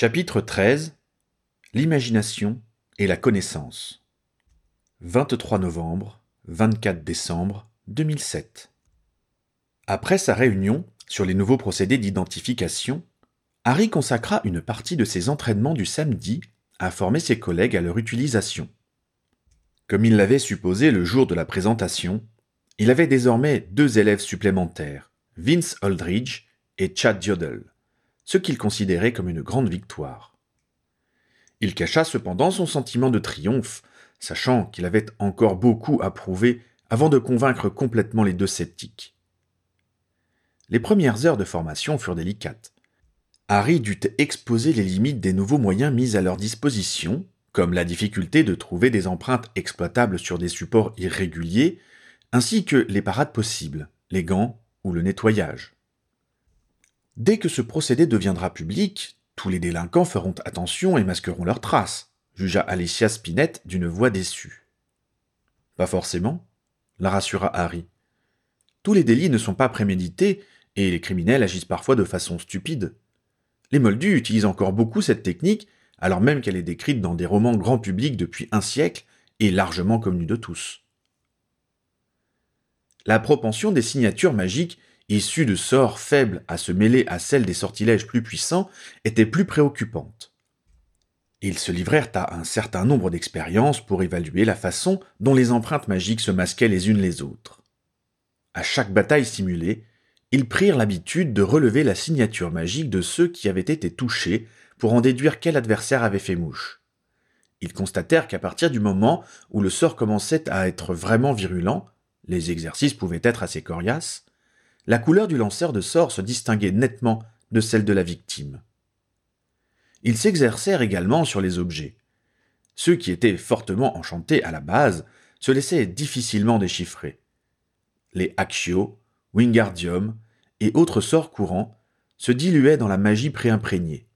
Chapitre 13 L'imagination et la connaissance. 23 novembre, 24 décembre 2007. Après sa réunion sur les nouveaux procédés d'identification, Harry consacra une partie de ses entraînements du samedi à former ses collègues à leur utilisation. Comme il l'avait supposé le jour de la présentation, il avait désormais deux élèves supplémentaires, Vince Aldridge et Chad Jodel, ce qu'il considérait comme une grande victoire. Il cacha cependant son sentiment de triomphe, sachant qu'il avait encore beaucoup à prouver avant de convaincre complètement les deux sceptiques. Les premières heures de formation furent délicates. Harry dut exposer les limites des nouveaux moyens mis à leur disposition, comme la difficulté de trouver des empreintes exploitables sur des supports irréguliers, ainsi que les parades possibles, les gants ou le nettoyage. Dès que ce procédé deviendra public, tous les délinquants feront attention et masqueront leurs traces, jugea Alicia Spinett d'une voix déçue. Pas forcément, la rassura Harry. Tous les délits ne sont pas prémédités et les criminels agissent parfois de façon stupide. Les Moldus utilisent encore beaucoup cette technique, alors même qu'elle est décrite dans des romans grand public depuis un siècle et largement connue de tous. La propension des signatures magiques issues de sorts faibles à se mêler à celle des sortilèges plus puissants était plus préoccupante. Ils se livrèrent à un certain nombre d'expériences pour évaluer la façon dont les empreintes magiques se masquaient les unes les autres. À chaque bataille simulée, ils prirent l'habitude de relever la signature magique de ceux qui avaient été touchés pour en déduire quel adversaire avait fait mouche. Ils constatèrent qu'à partir du moment où le sort commençait à être vraiment virulent, les exercices pouvaient être assez coriaces, la couleur du lanceur de sort se distinguait nettement de celle de la victime. Ils s'exercèrent également sur les objets. Ceux qui étaient fortement enchantés à la base se laissaient difficilement déchiffrer. Les Accio, Wingardium et autres sorts courants se diluaient dans la magie préimprégnée.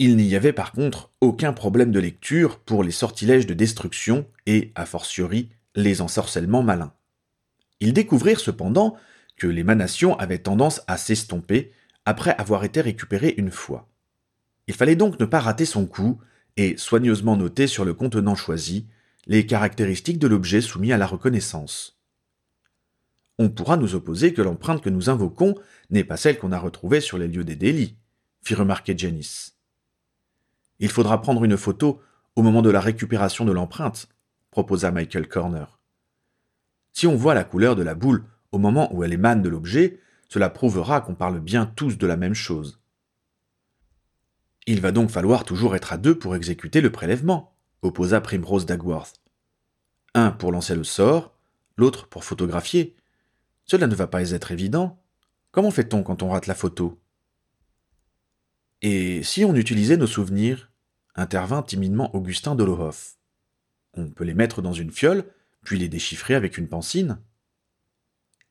Il n'y avait par contre aucun problème de lecture pour les sortilèges de destruction et, a fortiori, les ensorcellements malins. Ils découvrirent cependant que l'émanation avait tendance à s'estomper après avoir été récupérée une fois. Il fallait donc ne pas rater son coup et soigneusement noter sur le contenant choisi les caractéristiques de l'objet soumis à la reconnaissance. On pourra nous opposer que l'empreinte que nous invoquons n'est pas celle qu'on a retrouvée sur les lieux des délits, fit remarquer Janice. Il faudra prendre une photo au moment de la récupération de l'empreinte, proposa Michael Corner. Si on voit la couleur de la boule au moment où elle émane de l'objet, cela prouvera qu'on parle bien tous de la même chose. Il va donc falloir toujours être à deux pour exécuter le prélèvement, opposa Primrose Dagworth. Un pour lancer le sort, l'autre pour photographier. Cela ne va pas être évident. Comment fait-on quand on rate la photo? Et si on utilisait nos souvenirs? intervint timidement Augustin Dolohoff. On peut les mettre dans une fiole, puis les déchiffrer avec une pancine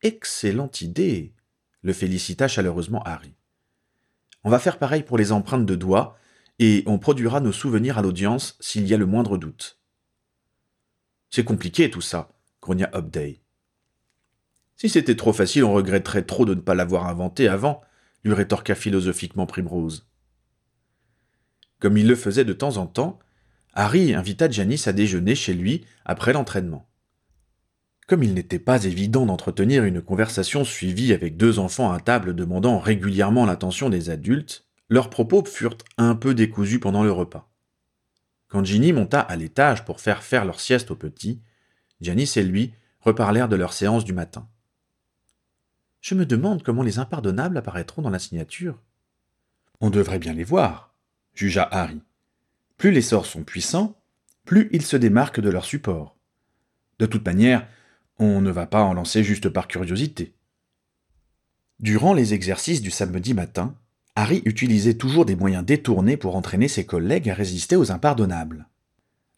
Excellente idée le félicita chaleureusement Harry. On va faire pareil pour les empreintes de doigts, et on produira nos souvenirs à l'audience s'il y a le moindre doute. C'est compliqué tout ça, grogna Upday. Si c'était trop facile, on regretterait trop de ne pas l'avoir inventé avant, lui rétorqua philosophiquement Primrose. Comme il le faisait de temps en temps, Harry invita Janice à déjeuner chez lui après l'entraînement. Comme il n'était pas évident d'entretenir une conversation suivie avec deux enfants à table demandant régulièrement l'attention des adultes, leurs propos furent un peu décousus pendant le repas. Quand Ginny monta à l'étage pour faire faire leur sieste aux petits, Janice et lui reparlèrent de leur séance du matin. Je me demande comment les impardonnables apparaîtront dans la signature. On devrait bien les voir, jugea Harry. Plus les sorts sont puissants, plus ils se démarquent de leur support. De toute manière, on ne va pas en lancer juste par curiosité. Durant les exercices du samedi matin, Harry utilisait toujours des moyens détournés pour entraîner ses collègues à résister aux impardonnables.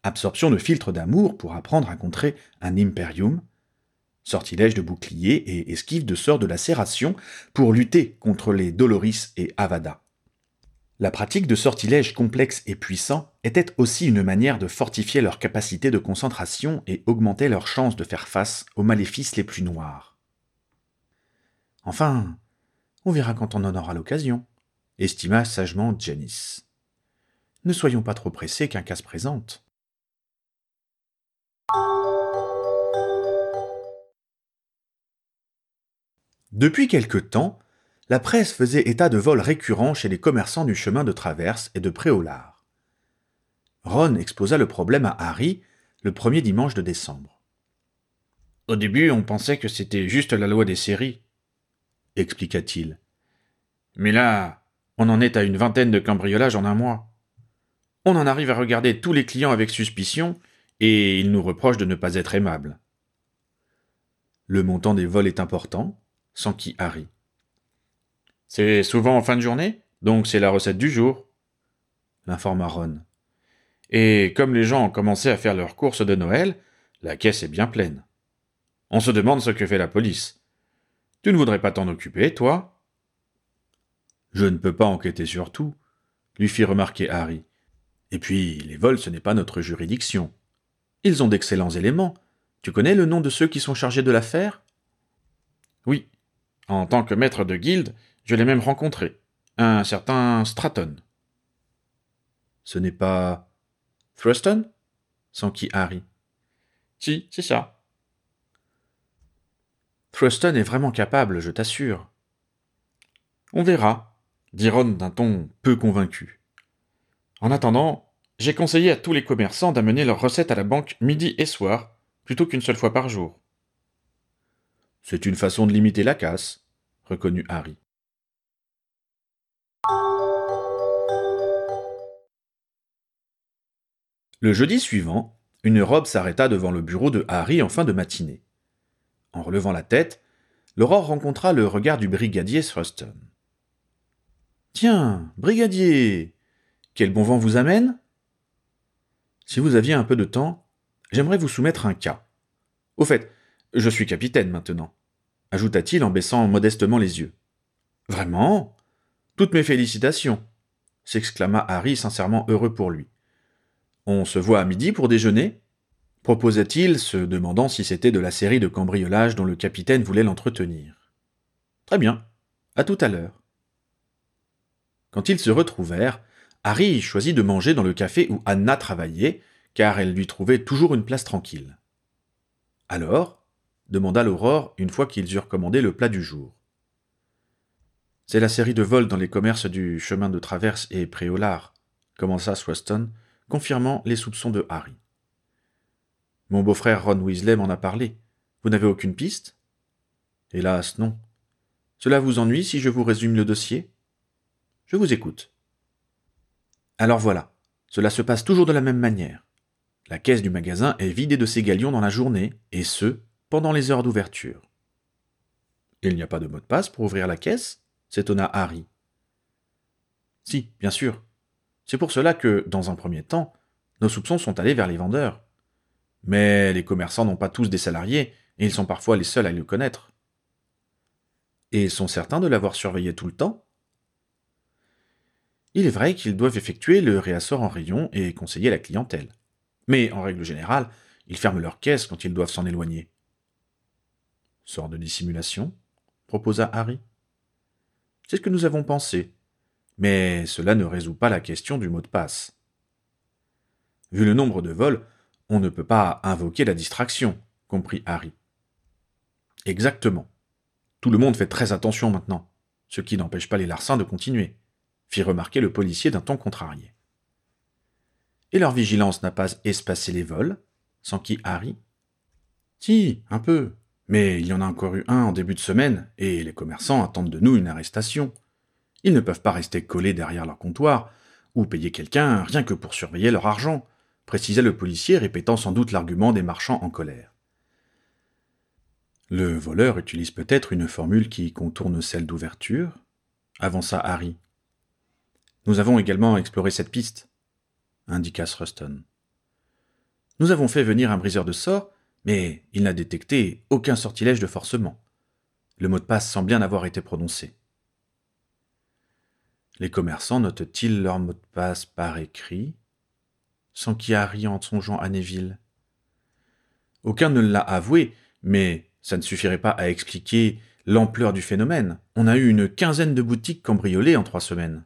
Absorption de filtres d'amour pour apprendre à contrer un imperium, sortilège de bouclier et esquive de sorts de lacération pour lutter contre les Doloris et Avada. La pratique de sortilèges complexes et puissants était aussi une manière de fortifier leur capacité de concentration et augmenter leurs chances de faire face aux maléfices les plus noirs. Enfin, on verra quand on en aura l'occasion, estima sagement Janice. Ne soyons pas trop pressés qu'un cas se présente. Depuis quelque temps, la presse faisait état de vols récurrents chez les commerçants du chemin de traverse et de Préolard. Ron exposa le problème à Harry le premier dimanche de décembre. Au début, on pensait que c'était juste la loi des séries, expliqua-t-il. Mais là, on en est à une vingtaine de cambriolages en un mois. On en arrive à regarder tous les clients avec suspicion, et ils nous reprochent de ne pas être aimables. Le montant des vols est important, s'enquit Harry. C'est souvent en fin de journée, donc c'est la recette du jour, l'informa Ron. Et comme les gens ont commencé à faire leurs courses de Noël, la caisse est bien pleine. On se demande ce que fait la police. Tu ne voudrais pas t'en occuper, toi? Je ne peux pas enquêter sur tout, lui fit remarquer Harry. Et puis, les vols, ce n'est pas notre juridiction. Ils ont d'excellents éléments. Tu connais le nom de ceux qui sont chargés de l'affaire? Oui. En tant que maître de guilde, je l'ai même rencontré. Un certain Stratton. Ce n'est pas. Thruston s'enquit Harry. Si, c'est ça. Thruston est vraiment capable, je t'assure. On verra, dit Ron d'un ton peu convaincu. En attendant, j'ai conseillé à tous les commerçants d'amener leurs recettes à la banque midi et soir, plutôt qu'une seule fois par jour. C'est une façon de limiter la casse, reconnut Harry. Le jeudi suivant, une robe s'arrêta devant le bureau de Harry en fin de matinée. En relevant la tête, l'aurore rencontra le regard du brigadier Thruston. Tiens, brigadier, quel bon vent vous amène Si vous aviez un peu de temps, j'aimerais vous soumettre un cas. Au fait, je suis capitaine maintenant, ajouta-t-il en baissant modestement les yeux. Vraiment? Toutes mes félicitations s'exclama Harry sincèrement heureux pour lui. On se voit à midi pour déjeuner proposa-t-il, se demandant si c'était de la série de cambriolages dont le capitaine voulait l'entretenir. Très bien. À tout à l'heure. Quand ils se retrouvèrent, Harry choisit de manger dans le café où Anna travaillait, car elle lui trouvait toujours une place tranquille. Alors demanda l'Aurore une fois qu'ils eurent commandé le plat du jour. C'est la série de vols dans les commerces du chemin de traverse et Préolard, commença Swaston, confirmant les soupçons de Harry. Mon beau-frère Ron Weasley m'en a parlé. Vous n'avez aucune piste? Hélas, non. Cela vous ennuie si je vous résume le dossier? Je vous écoute. Alors voilà, cela se passe toujours de la même manière. La caisse du magasin est vidée de ses galions dans la journée, et ce, pendant les heures d'ouverture. Il n'y a pas de mot de passe pour ouvrir la caisse? s'étonna Harry. Si, bien sûr. C'est pour cela que, dans un premier temps, nos soupçons sont allés vers les vendeurs. Mais les commerçants n'ont pas tous des salariés, et ils sont parfois les seuls à le connaître. Et sont certains de l'avoir surveillé tout le temps? Il est vrai qu'ils doivent effectuer le réassort en rayon et conseiller la clientèle. Mais en règle générale, ils ferment leur caisse quand ils doivent s'en éloigner. Sort de dissimulation? proposa Harry. C'est ce que nous avons pensé, mais cela ne résout pas la question du mot de passe. Vu le nombre de vols, on ne peut pas invoquer la distraction, comprit Harry. Exactement. Tout le monde fait très attention maintenant, ce qui n'empêche pas les larcins de continuer fit remarquer le policier d'un ton contrarié. Et leur vigilance n'a pas espacé les vols s'enquit Harry? Si, un peu. Mais il y en a encore eu un en début de semaine, et les commerçants attendent de nous une arrestation. Ils ne peuvent pas rester collés derrière leur comptoir, ou payer quelqu'un rien que pour surveiller leur argent, précisait le policier, répétant sans doute l'argument des marchands en colère. Le voleur utilise peut-être une formule qui contourne celle d'ouverture avança Harry. Nous avons également exploré cette piste, indiqua Thruston. Nous avons fait venir un briseur de sorts, mais il n'a détecté aucun sortilège de forcement. Le mot de passe semble bien avoir été prononcé. Les commerçants notent-ils leur mot de passe par écrit sans qu'il Harry en songeant à Neville? Aucun ne l'a avoué, mais ça ne suffirait pas à expliquer l'ampleur du phénomène. On a eu une quinzaine de boutiques cambriolées en trois semaines.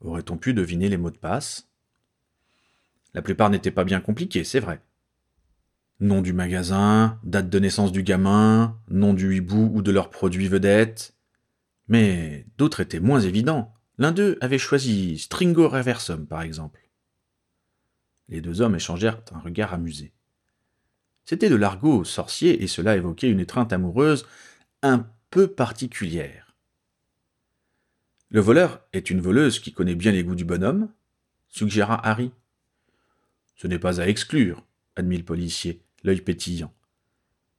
Aurait-on pu deviner les mots de passe? La plupart n'étaient pas bien compliqués, c'est vrai. Nom du magasin, date de naissance du gamin, nom du hibou ou de leur produit vedette. Mais d'autres étaient moins évidents. L'un d'eux avait choisi Stringo Reversum, par exemple. Les deux hommes échangèrent un regard amusé. C'était de l'argot sorcier et cela évoquait une étreinte amoureuse un peu particulière. Le voleur est une voleuse qui connaît bien les goûts du bonhomme suggéra Harry. Ce n'est pas à exclure, admit le policier, l'œil pétillant.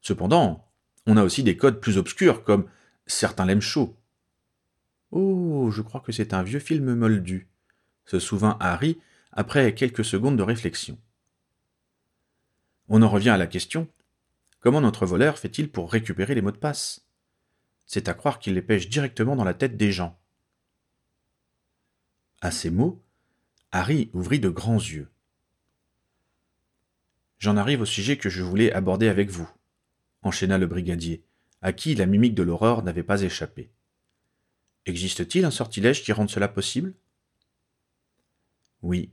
Cependant, on a aussi des codes plus obscurs, comme certains l'aiment chaud. Oh, je crois que c'est un vieux film moldu, se souvint Harry après quelques secondes de réflexion. On en revient à la question comment notre voleur fait-il pour récupérer les mots de passe? C'est à croire qu'il les pêche directement dans la tête des gens. À ces mots, Harry ouvrit de grands yeux. J'en arrive au sujet que je voulais aborder avec vous, enchaîna le brigadier, à qui la mimique de l'aurore n'avait pas échappé. Existe-t-il un sortilège qui rende cela possible? Oui,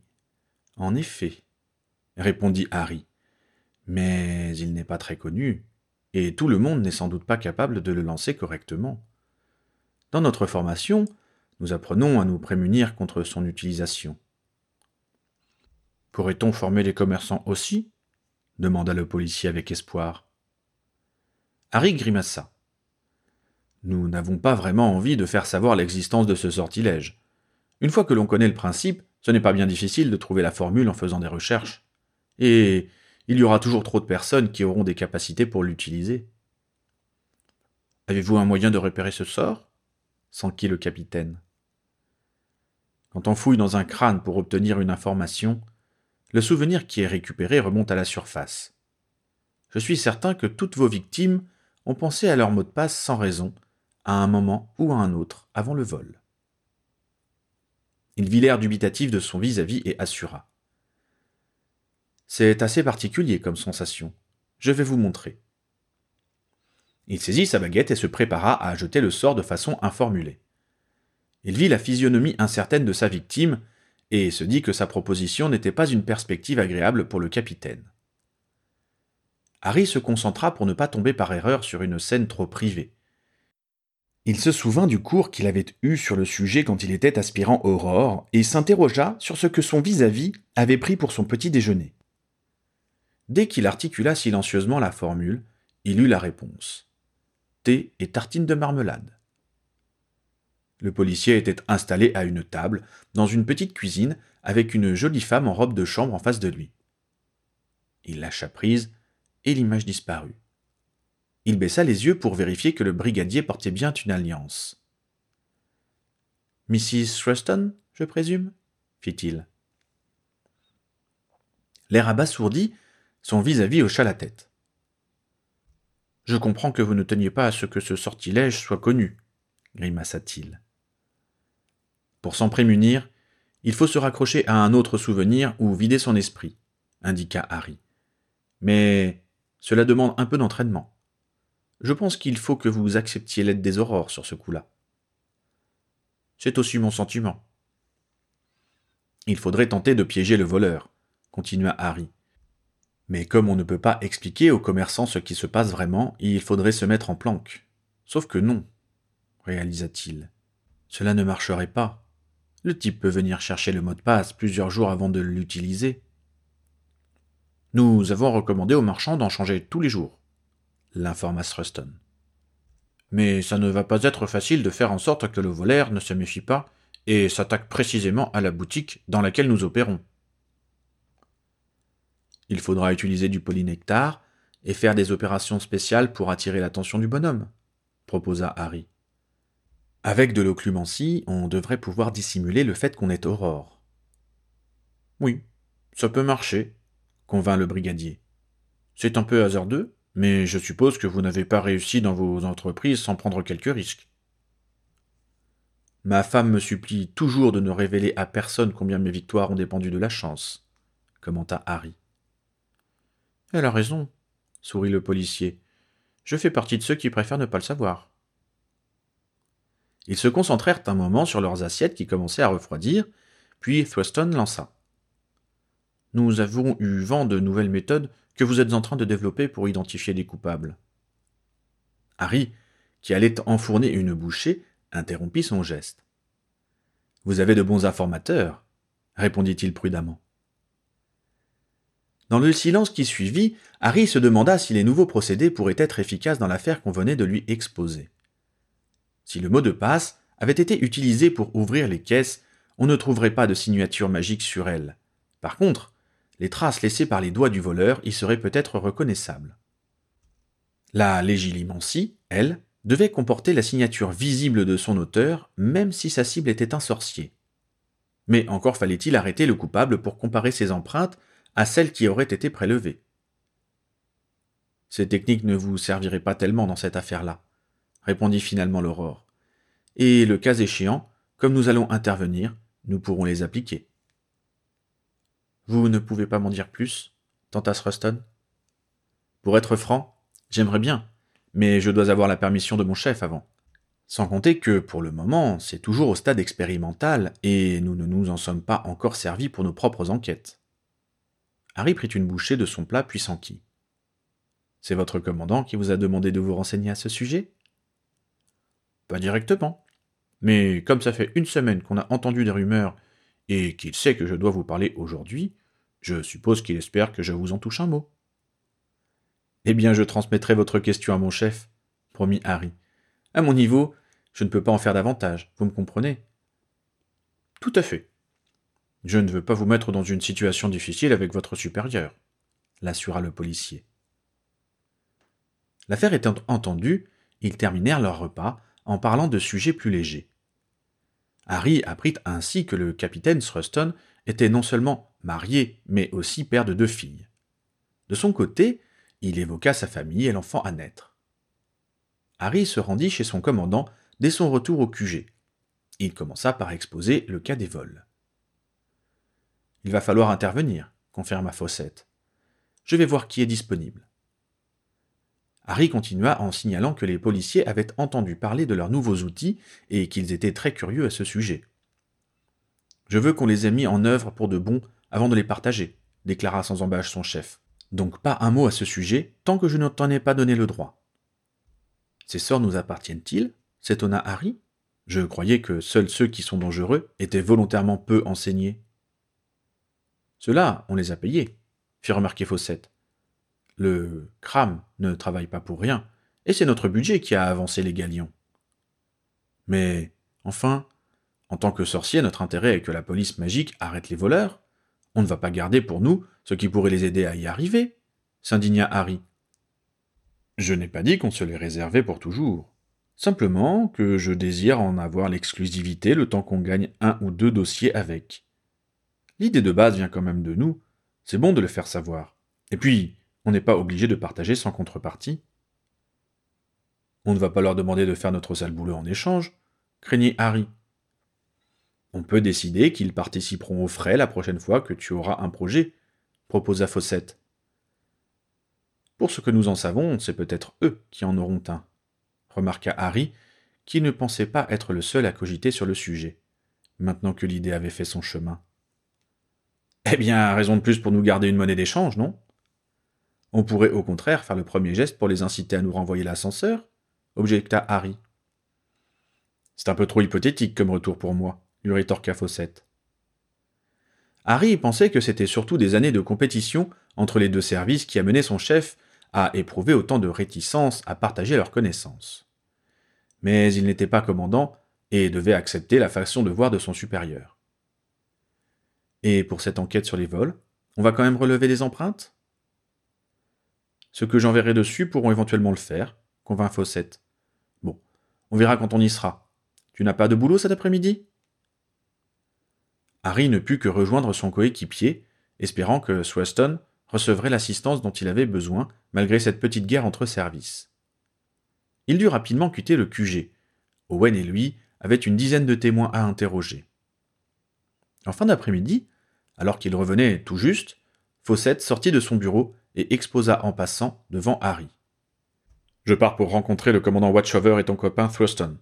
en effet, répondit Harry. Mais il n'est pas très connu, et tout le monde n'est sans doute pas capable de le lancer correctement. Dans notre formation, nous apprenons à nous prémunir contre son utilisation. Pourrait-on former les commerçants aussi? demanda le policier avec espoir. Harry grimaça. Nous n'avons pas vraiment envie de faire savoir l'existence de ce sortilège. Une fois que l'on connaît le principe, ce n'est pas bien difficile de trouver la formule en faisant des recherches. Et il y aura toujours trop de personnes qui auront des capacités pour l'utiliser. Avez-vous un moyen de repérer ce sort? s'enquit le capitaine. Quand on fouille dans un crâne pour obtenir une information, le souvenir qui est récupéré remonte à la surface. Je suis certain que toutes vos victimes ont pensé à leur mot de passe sans raison, à un moment ou à un autre, avant le vol. Il vit l'air dubitatif de son vis-à-vis et assura. C'est assez particulier comme sensation. Je vais vous montrer. Il saisit sa baguette et se prépara à jeter le sort de façon informulée. Il vit la physionomie incertaine de sa victime et se dit que sa proposition n'était pas une perspective agréable pour le capitaine. Harry se concentra pour ne pas tomber par erreur sur une scène trop privée. Il se souvint du cours qu'il avait eu sur le sujet quand il était aspirant Aurore et s'interrogea sur ce que son vis-à-vis avait pris pour son petit déjeuner. Dès qu'il articula silencieusement la formule, il eut la réponse. Thé et tartine de marmelade. Le policier était installé à une table, dans une petite cuisine, avec une jolie femme en robe de chambre en face de lui. Il lâcha prise, et l'image disparut. Il baissa les yeux pour vérifier que le brigadier portait bien une alliance. Mrs. Thruston, je présume? fit-il. L'air abasourdi, son vis-à-vis hocha la tête. Je comprends que vous ne teniez pas à ce que ce sortilège soit connu, grimaça-t-il. Pour s'en prémunir, il faut se raccrocher à un autre souvenir ou vider son esprit, indiqua Harry. Mais cela demande un peu d'entraînement. Je pense qu'il faut que vous acceptiez l'aide des aurores sur ce coup-là. C'est aussi mon sentiment. Il faudrait tenter de piéger le voleur, continua Harry. Mais comme on ne peut pas expliquer aux commerçants ce qui se passe vraiment, il faudrait se mettre en planque. Sauf que non, réalisa-t-il. Cela ne marcherait pas. Le type peut venir chercher le mot de passe plusieurs jours avant de l'utiliser. Nous avons recommandé aux marchands d'en changer tous les jours, l'informa Thruston. Mais ça ne va pas être facile de faire en sorte que le voleur ne se méfie pas et s'attaque précisément à la boutique dans laquelle nous opérons. Il faudra utiliser du polynectar et faire des opérations spéciales pour attirer l'attention du bonhomme, proposa Harry. Avec de l'occlumencie, on devrait pouvoir dissimuler le fait qu'on est aurore. Oui, ça peut marcher, convint le brigadier. C'est un peu hasardeux, mais je suppose que vous n'avez pas réussi dans vos entreprises sans prendre quelques risques. Ma femme me supplie toujours de ne révéler à personne combien mes victoires ont dépendu de la chance, commenta Harry. Elle a raison, sourit le policier. Je fais partie de ceux qui préfèrent ne pas le savoir. Ils se concentrèrent un moment sur leurs assiettes qui commençaient à refroidir, Puis Thurston lança. Nous avons eu vent de nouvelles méthodes que vous êtes en train de développer pour identifier des coupables. Harry, qui allait enfourner une bouchée, interrompit son geste. Vous avez de bons informateurs, répondit-il prudemment. Dans le silence qui suivit, Harry se demanda si les nouveaux procédés pourraient être efficaces dans l'affaire qu'on venait de lui exposer. Si le mot de passe avait été utilisé pour ouvrir les caisses, on ne trouverait pas de signature magique sur elles. Par contre, les traces laissées par les doigts du voleur y seraient peut-être reconnaissables. La légilimencie, elle, devait comporter la signature visible de son auteur, même si sa cible était un sorcier. Mais encore fallait-il arrêter le coupable pour comparer ses empreintes à celles qui auraient été prélevées. Ces techniques ne vous serviraient pas tellement dans cette affaire-là, répondit finalement l'aurore. Et le cas échéant, comme nous allons intervenir, nous pourrons les appliquer. Vous ne pouvez pas m'en dire plus tenta Ruston. Pour être franc, j'aimerais bien, mais je dois avoir la permission de mon chef avant. Sans compter que, pour le moment, c'est toujours au stade expérimental et nous ne nous en sommes pas encore servis pour nos propres enquêtes. Harry prit une bouchée de son plat puis s'enquit. C'est votre commandant qui vous a demandé de vous renseigner à ce sujet? Pas directement. Mais comme ça fait une semaine qu'on a entendu des rumeurs et qu'il sait que je dois vous parler aujourd'hui, je suppose qu'il espère que je vous en touche un mot. Eh bien, je transmettrai votre question à mon chef, promit Harry. À mon niveau, je ne peux pas en faire davantage, vous me comprenez? Tout à fait, je ne veux pas vous mettre dans une situation difficile avec votre supérieur, l'assura le policier. L'affaire étant entendue, ils terminèrent leur repas en parlant de sujets plus légers. Harry apprit ainsi que le capitaine Thruston était non seulement marié, mais aussi père de deux filles. De son côté, il évoqua sa famille et l'enfant à naître. Harry se rendit chez son commandant dès son retour au QG. Il commença par exposer le cas des vols. Il va falloir intervenir, confirma Fawcett. Je vais voir qui est disponible. Harry continua en signalant que les policiers avaient entendu parler de leurs nouveaux outils et qu'ils étaient très curieux à ce sujet. Je veux qu'on les ait mis en œuvre pour de bon avant de les partager, déclara sans embâche son chef. Donc pas un mot à ce sujet tant que je ne t'en ai pas donné le droit. Ces sorts nous appartiennent-ils? S'étonna Harry. Je croyais que seuls ceux qui sont dangereux étaient volontairement peu enseignés. Ceux-là, on les a payés, fit remarquer Fawcett. Le Cram ne travaille pas pour rien, et c'est notre budget qui a avancé les galions. Mais, enfin, en tant que sorcier, notre intérêt est que la police magique arrête les voleurs. On ne va pas garder pour nous ce qui pourrait les aider à y arriver, s'indigna Harry. Je n'ai pas dit qu'on se les réservait pour toujours. Simplement que je désire en avoir l'exclusivité le temps qu'on gagne un ou deux dossiers avec. L'idée de base vient quand même de nous. C'est bon de le faire savoir. Et puis, on n'est pas obligé de partager sans contrepartie. On ne va pas leur demander de faire notre sale boulot en échange, craignait Harry. On peut décider qu'ils participeront aux frais la prochaine fois que tu auras un projet, proposa Fawcett. Pour ce que nous en savons, c'est peut-être eux qui en auront un, remarqua Harry, qui ne pensait pas être le seul à cogiter sur le sujet, maintenant que l'idée avait fait son chemin. Eh bien, raison de plus pour nous garder une monnaie d'échange, non? On pourrait au contraire faire le premier geste pour les inciter à nous renvoyer l'ascenseur, objecta Harry. C'est un peu trop hypothétique comme retour pour moi, lui rétorqua Fawcett. Harry pensait que c'était surtout des années de compétition entre les deux services qui amenaient son chef à éprouver autant de réticence à partager leurs connaissances. Mais il n'était pas commandant et devait accepter la façon de voir de son supérieur. Et pour cette enquête sur les vols, on va quand même relever des empreintes? Ceux que j'enverrai dessus pourront éventuellement le faire, convint Fawcett. Bon, on verra quand on y sera. Tu n'as pas de boulot cet après-midi? Harry ne put que rejoindre son coéquipier, espérant que Swaston recevrait l'assistance dont il avait besoin malgré cette petite guerre entre services. Il dut rapidement quitter le QG. Owen et lui avaient une dizaine de témoins à interroger. En fin d'après-midi, alors qu'il revenait tout juste, Fawcett sortit de son bureau et exposa en passant devant Harry. Je pars pour rencontrer le commandant Watchover et ton copain Thurston.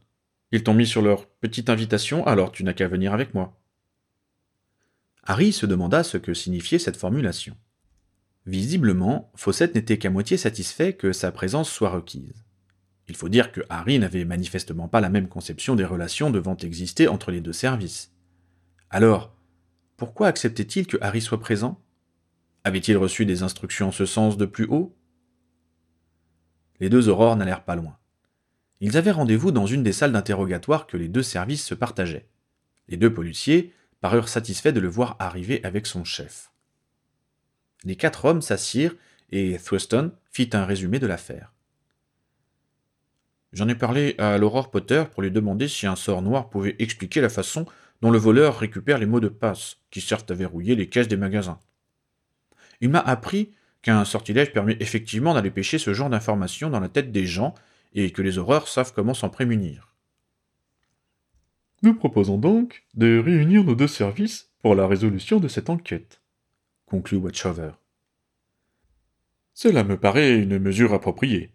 Ils t'ont mis sur leur petite invitation, alors tu n'as qu'à venir avec moi. Harry se demanda ce que signifiait cette formulation. Visiblement, Fawcett n'était qu'à moitié satisfait que sa présence soit requise. Il faut dire que Harry n'avait manifestement pas la même conception des relations devant exister entre les deux services. Alors, pourquoi acceptait-il que Harry soit présent? Avait-il reçu des instructions en ce sens de plus haut? Les deux aurores n'allèrent pas loin. Ils avaient rendez-vous dans une des salles d'interrogatoire que les deux services se partageaient. Les deux policiers parurent satisfaits de le voir arriver avec son chef. Les quatre hommes s'assirent et Thurston fit un résumé de l'affaire. J'en ai parlé à l'Aurore Potter pour lui demander si un sort noir pouvait expliquer la façon dont le voleur récupère les mots de passe qui servent à verrouiller les caisses des magasins. Il m'a appris qu'un sortilège permet effectivement d'aller pêcher ce genre d'informations dans la tête des gens et que les horreurs savent comment s'en prémunir. Nous proposons donc de réunir nos deux services pour la résolution de cette enquête, conclut Watchover. Cela me paraît une mesure appropriée,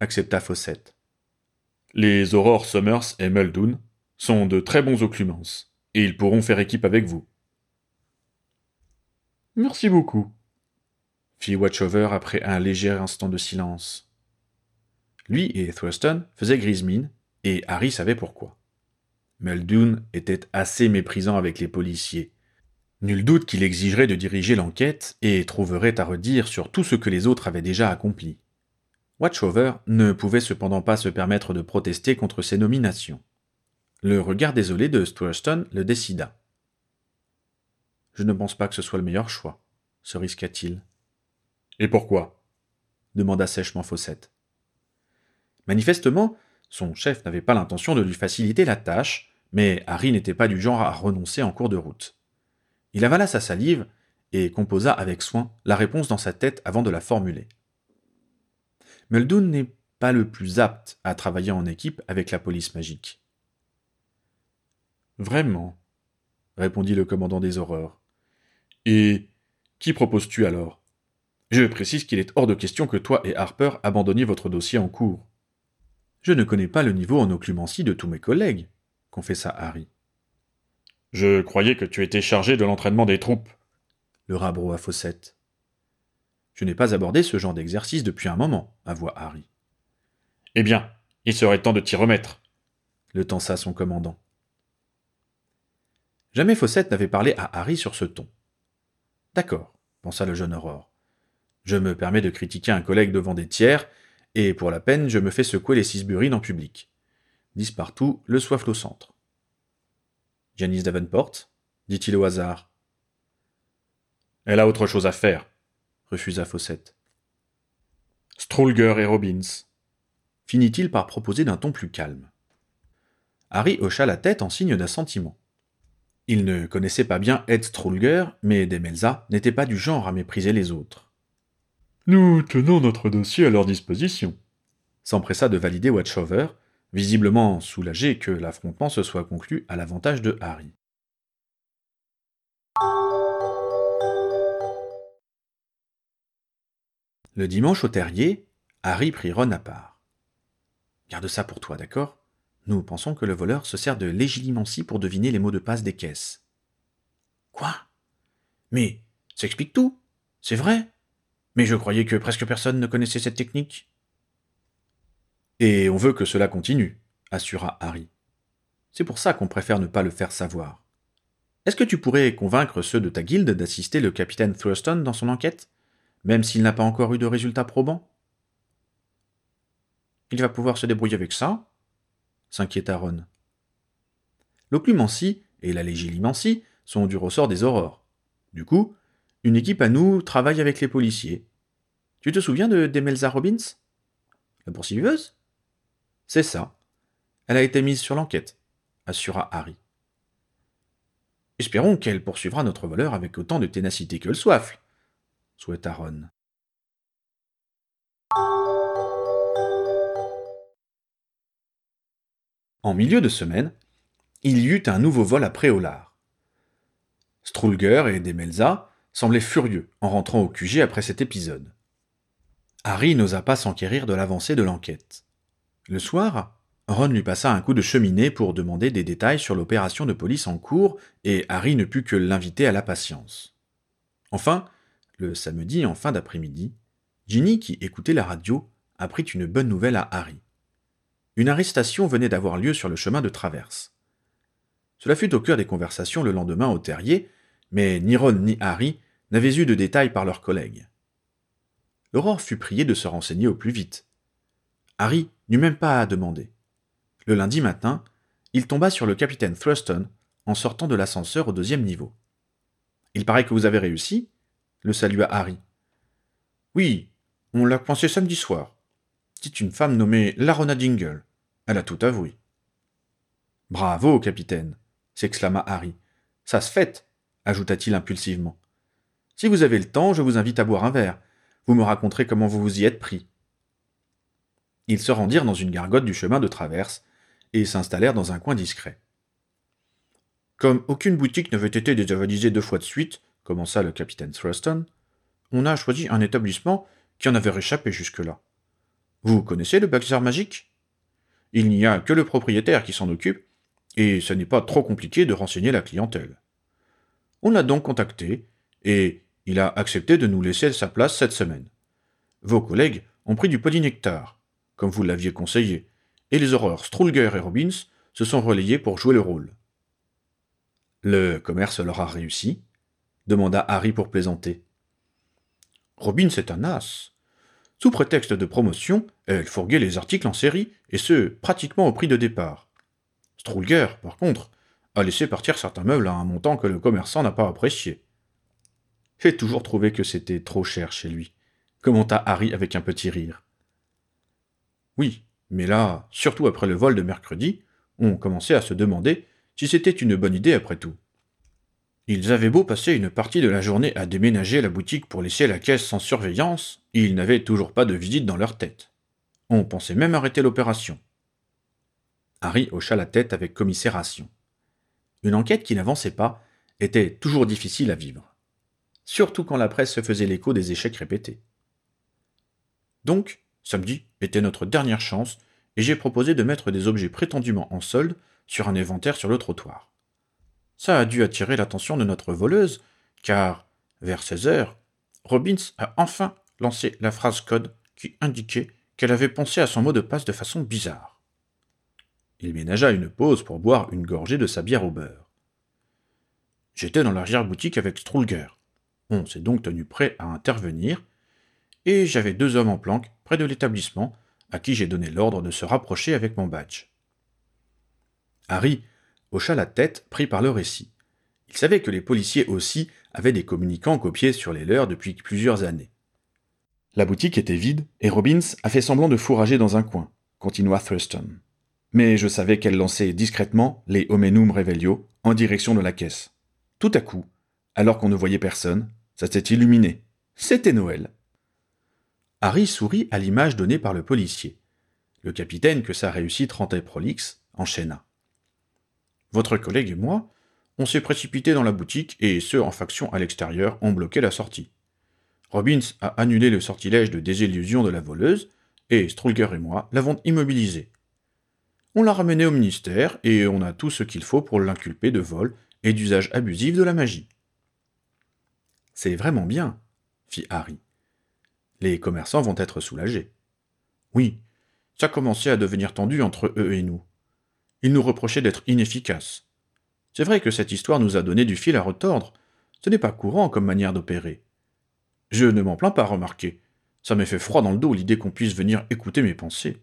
accepta Fawcett. Les aurores Summers et Muldoon sont de très bons occlumences, et ils pourront faire équipe avec vous. Merci beaucoup, fit Watchover après un léger instant de silence. Lui et Thurston faisaient grise mine, et Harry savait pourquoi. Muldoon était assez méprisant avec les policiers. Nul doute qu'il exigerait de diriger l'enquête et trouverait à redire sur tout ce que les autres avaient déjà accompli. Watchover ne pouvait cependant pas se permettre de protester contre ces nominations. Le regard désolé de Thurston le décida. Je ne pense pas que ce soit le meilleur choix, se risqua-t-il. Et pourquoi? demanda sèchement Fawcett. Manifestement, son chef n'avait pas l'intention de lui faciliter la tâche, mais Harry n'était pas du genre à renoncer en cours de route. Il avala sa salive et composa avec soin la réponse dans sa tête avant de la formuler. Muldoon n'est pas le plus apte à travailler en équipe avec la police magique. Vraiment répondit le commandant des horreurs. Et qui proposes-tu alors? Je précise qu'il est hors de question que toi et Harper abandonniez votre dossier en cours. Je ne connais pas le niveau en occlumencie de tous mes collègues, confessa Harry. Je croyais que tu étais chargé de l'entraînement des troupes, le rabro à Fawcett. Je n'ai pas abordé ce genre d'exercice depuis un moment, avoua Harry. Eh bien, il serait temps de t'y remettre, le tensa son commandant. Jamais Fawcett n'avait parlé à Harry sur ce ton. D'accord, pensa le jeune Aurore. Je me permets de critiquer un collègue devant des tiers, et pour la peine, je me fais secouer les six burines en public. Dix partout, le soif au centre. Janice Davenport dit-il au hasard. Elle a autre chose à faire, refusa Fawcett. Strulger et Robbins, finit-il par proposer d'un ton plus calme. Harry hocha la tête en signe d'assentiment. Il ne connaissait pas bien Ed Strulger, mais Demelza n'était pas du genre à mépriser les autres. Nous tenons notre dossier à leur disposition, s'empressa de valider Watchover, visiblement soulagé que l'affrontement se soit conclu à l'avantage de Harry. Le dimanche au terrier, Harry prit Ron à part. Garde ça pour toi, d'accord? Nous pensons que le voleur se sert de légilimancie pour deviner les mots de passe des caisses. Quoi? Mais ça explique tout C'est vrai mais je croyais que presque personne ne connaissait cette technique. Et on veut que cela continue, assura Harry. C'est pour ça qu'on préfère ne pas le faire savoir. Est-ce que tu pourrais convaincre ceux de ta guilde d'assister le capitaine Thurston dans son enquête, même s'il n'a pas encore eu de résultats probants? Il va pouvoir se débrouiller avec ça s'inquiéta Ron. L'occlumencie et la légilimancie sont du ressort des aurores. Du coup, une équipe à nous travaille avec les policiers. Tu te souviens de Demelza Robbins? La poursuiveuse? C'est ça. Elle a été mise sur l'enquête, assura Harry. Espérons qu'elle poursuivra notre voleur avec autant de ténacité que le soif, souhaita Ron. En milieu de semaine, il y eut un nouveau vol à Préolard. Strulger et Demelza semblait furieux en rentrant au QG après cet épisode. Harry n'osa pas s'enquérir de l'avancée de l'enquête. Le soir, Ron lui passa un coup de cheminée pour demander des détails sur l'opération de police en cours, et Harry ne put que l'inviter à la patience. Enfin, le samedi en fin d'après-midi, Ginny, qui écoutait la radio, apprit une bonne nouvelle à Harry. Une arrestation venait d'avoir lieu sur le chemin de traverse. Cela fut au cœur des conversations le lendemain au terrier, mais ni Ron ni Harry n'avaient eu de détails par leurs collègues. L'aurore fut priée de se renseigner au plus vite. Harry n'eut même pas à demander. Le lundi matin, il tomba sur le capitaine Thurston en sortant de l'ascenseur au deuxième niveau. Il paraît que vous avez réussi le salua Harry. Oui, on l'a pensé samedi soir. C'est une femme nommée Larona Dingle. Elle a tout avoué. Bravo, capitaine, s'exclama Harry. Ça se fait, ajouta-t-il impulsivement. Si vous avez le temps, je vous invite à boire un verre. Vous me raconterez comment vous vous y êtes pris. Ils se rendirent dans une gargote du chemin de traverse, et s'installèrent dans un coin discret. Comme aucune boutique n'avait été désavalisée deux fois de suite, commença le capitaine Thurston, on a choisi un établissement qui en avait réchappé jusque-là. Vous connaissez le bazar magique Il n'y a que le propriétaire qui s'en occupe, et ce n'est pas trop compliqué de renseigner la clientèle. On l'a donc contacté, et il a accepté de nous laisser sa place cette semaine. Vos collègues ont pris du polynectar, comme vous l'aviez conseillé, et les horreurs Strulger et Robbins se sont relayés pour jouer le rôle. Le commerce leur a réussi? demanda Harry pour plaisanter. Robbins est un as. Sous prétexte de promotion, elle fourguait les articles en série, et ce, pratiquement au prix de départ. Strulger, par contre, a laissé partir certains meubles à un montant que le commerçant n'a pas apprécié. J'ai toujours trouvé que c'était trop cher chez lui, commenta Harry avec un petit rire? Oui, mais là, surtout après le vol de mercredi, on commençait à se demander si c'était une bonne idée après tout. Ils avaient beau passer une partie de la journée à déménager la boutique pour laisser la caisse sans surveillance, ils n'avaient toujours pas de visite dans leur tête. On pensait même arrêter l'opération. Harry hocha la tête avec commisération. Une enquête qui n'avançait pas était toujours difficile à vivre, surtout quand la presse se faisait l'écho des échecs répétés. Donc, Samedi était notre dernière chance, et j'ai proposé de mettre des objets prétendument en solde sur un inventaire sur le trottoir. Ça a dû attirer l'attention de notre voleuse, car, vers 16 heures, Robbins a enfin lancé la phrase code qui indiquait qu'elle avait pensé à son mot de passe de façon bizarre. Il ménagea une pause pour boire une gorgée de sa bière au beurre. J'étais dans l'arrière-boutique avec Strulger. On s'est donc tenu prêt à intervenir, et j'avais deux hommes en planque près de l'établissement, à qui j'ai donné l'ordre de se rapprocher avec mon badge. Harry hocha la tête, pris par le récit. Il savait que les policiers aussi avaient des communicants copiés sur les leurs depuis plusieurs années. La boutique était vide, et Robbins a fait semblant de fourrager dans un coin, continua Thurston. Mais je savais qu'elle lançait discrètement les homenum revelio en direction de la caisse. Tout à coup, alors qu'on ne voyait personne, ça s'est illuminé. C'était Noël. Harry sourit à l'image donnée par le policier. Le capitaine, que sa réussite rendait prolixe, enchaîna. Votre collègue et moi, on s'est précipité dans la boutique et ceux en faction à l'extérieur ont bloqué la sortie. Robbins a annulé le sortilège de désillusion de la voleuse et Strulger et moi l'avons immobilisé. On l'a ramené au ministère et on a tout ce qu'il faut pour l'inculper de vol et d'usage abusif de la magie. C'est vraiment bien, fit Harry. Les commerçants vont être soulagés. Oui, ça commençait à devenir tendu entre eux et nous. Ils nous reprochaient d'être inefficaces. C'est vrai que cette histoire nous a donné du fil à retordre. Ce n'est pas courant comme manière d'opérer. Je ne m'en plains pas, remarquez. Ça m'est fait froid dans le dos l'idée qu'on puisse venir écouter mes pensées.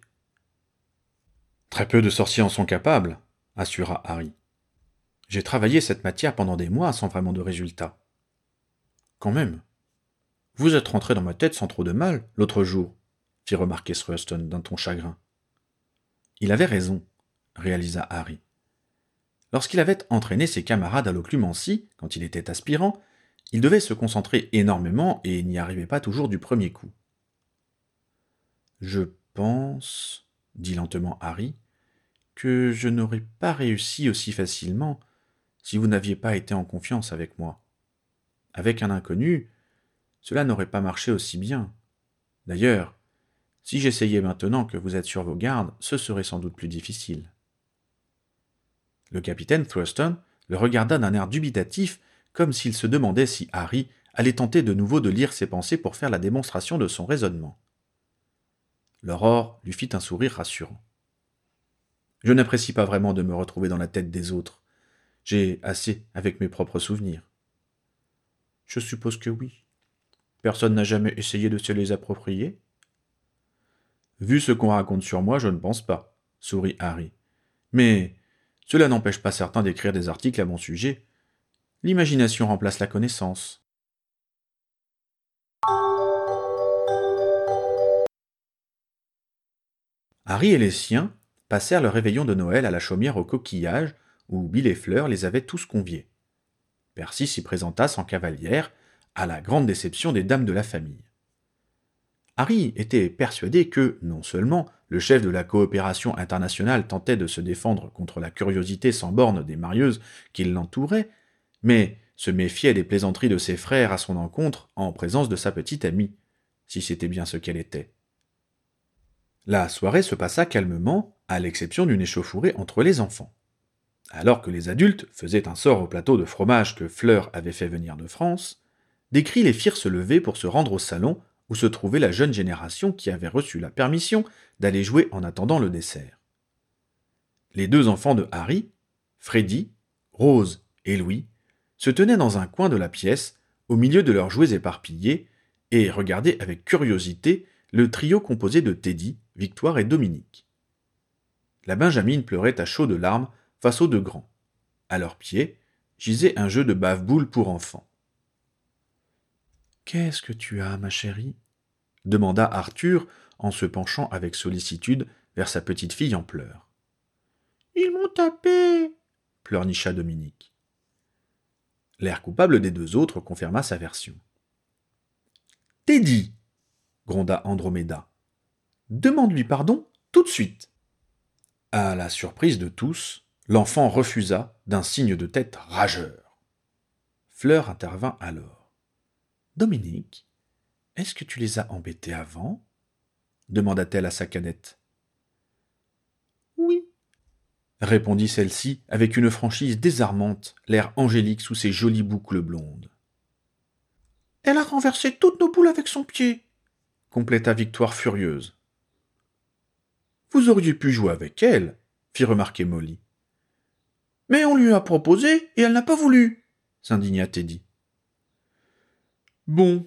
Très peu de sorciers en sont capables, assura Harry. J'ai travaillé cette matière pendant des mois sans vraiment de résultat. Quand même, vous êtes rentré dans ma tête sans trop de mal, l'autre jour, fit remarquer Thurston d'un ton chagrin. Il avait raison, réalisa Harry. Lorsqu'il avait entraîné ses camarades à l'occlumencie, quand il était aspirant, il devait se concentrer énormément et n'y arrivait pas toujours du premier coup. Je pense, dit lentement Harry, que je n'aurais pas réussi aussi facilement si vous n'aviez pas été en confiance avec moi. Avec un inconnu, cela n'aurait pas marché aussi bien. D'ailleurs, Si j'essayais maintenant que vous êtes sur vos gardes, ce serait sans doute plus difficile. Le capitaine Thurston le regarda d'un air dubitatif, comme s'il se demandait si Harry allait tenter de nouveau de lire ses pensées pour faire la démonstration de son raisonnement. L'aurore lui fit un sourire rassurant. Je n'apprécie pas vraiment de me retrouver dans la tête des autres. J'ai assez avec mes propres souvenirs. Je suppose que oui. Personne n'a jamais essayé de se les approprier Vu ce qu'on raconte sur moi, je ne pense pas, sourit Harry. Mais cela n'empêche pas certains d'écrire des articles à mon sujet. L'imagination remplace la connaissance. Harry et les siens passèrent le réveillon de Noël à la chaumière au coquillage, où Bill et Fleur les avaient tous conviés. Percy s'y présenta sans cavalière, à la grande déception des dames de la famille. Harry était persuadé que, non seulement, le chef de la coopération internationale tentait de se défendre contre la curiosité sans borne des marieuses qui l'entouraient, mais se méfiait des plaisanteries de ses frères à son encontre en présence de sa petite amie, si c'était bien ce qu'elle était. La soirée se passa calmement, à l'exception d'une échauffourée entre les enfants. Alors que les adultes faisaient un sort au plateau de fromage que Fleur avait fait venir de France, des cris les firent se lever pour se rendre au salon où se trouvait la jeune génération qui avait reçu la permission d'aller jouer en attendant le dessert. Les deux enfants de Harry, Freddy, Rose et Louis, se tenaient dans un coin de la pièce, au milieu de leurs jouets éparpillés, et regardaient avec curiosité le trio composé de Teddy, Victoire et Dominique. La Benjamine pleurait à chaudes larmes face aux deux grands. À leurs pieds gisait un jeu de bave-boule pour enfants. Qu'est-ce que tu as, ma chérie? demanda Arthur en se penchant avec sollicitude vers sa petite fille en pleurs. Ils m'ont tapé pleurnicha Dominique. L'air coupable des deux autres confirma sa version. Teddy gronda Andromeda. Demande-lui pardon tout de suite. À la surprise de tous, l'enfant refusa d'un signe de tête rageur. Fleur intervint alors. Dominique, est-ce que tu les as embêtés avant? demanda-t-elle à sa cadette. Oui, répondit celle-ci avec une franchise désarmante, l'air angélique sous ses jolies boucles blondes. Elle a renversé toutes nos boules avec son pied, compléta Victoire furieuse. Vous auriez pu jouer avec elle, fit remarquer Molly. Mais on lui a proposé et elle n'a pas voulu, s'indigna Teddy. Bon.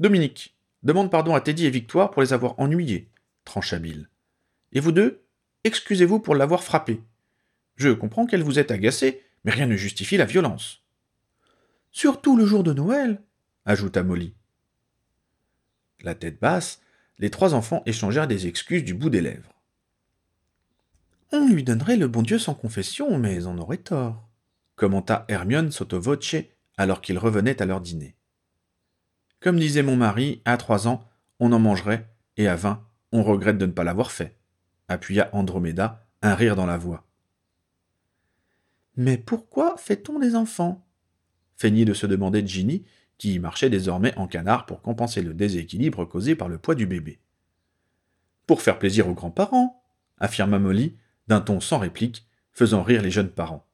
Dominique, demande pardon à Teddy et Victoire pour les avoir ennuyés, trancha Bill. Et vous deux, excusez-vous pour l'avoir frappé. Je comprends qu'elle vous ait agacé, mais rien ne justifie la violence. Surtout le jour de Noël, ajouta Molly. La tête basse, les trois enfants échangèrent des excuses du bout des lèvres. On lui donnerait le bon Dieu sans confession, mais on aurait tort, commenta Hermione sotto voce alors qu'ils revenaient à leur dîner. Comme disait mon mari, à trois ans, on en mangerait, et à vingt, on regrette de ne pas l'avoir fait, appuya Andromeda, un rire dans la voix. Mais pourquoi fait-on des enfants? feignit de se demander Ginny, qui marchait désormais en canard pour compenser le déséquilibre causé par le poids du bébé. Pour faire plaisir aux grands-parents, affirma Molly, d'un ton sans réplique, faisant rire les jeunes parents.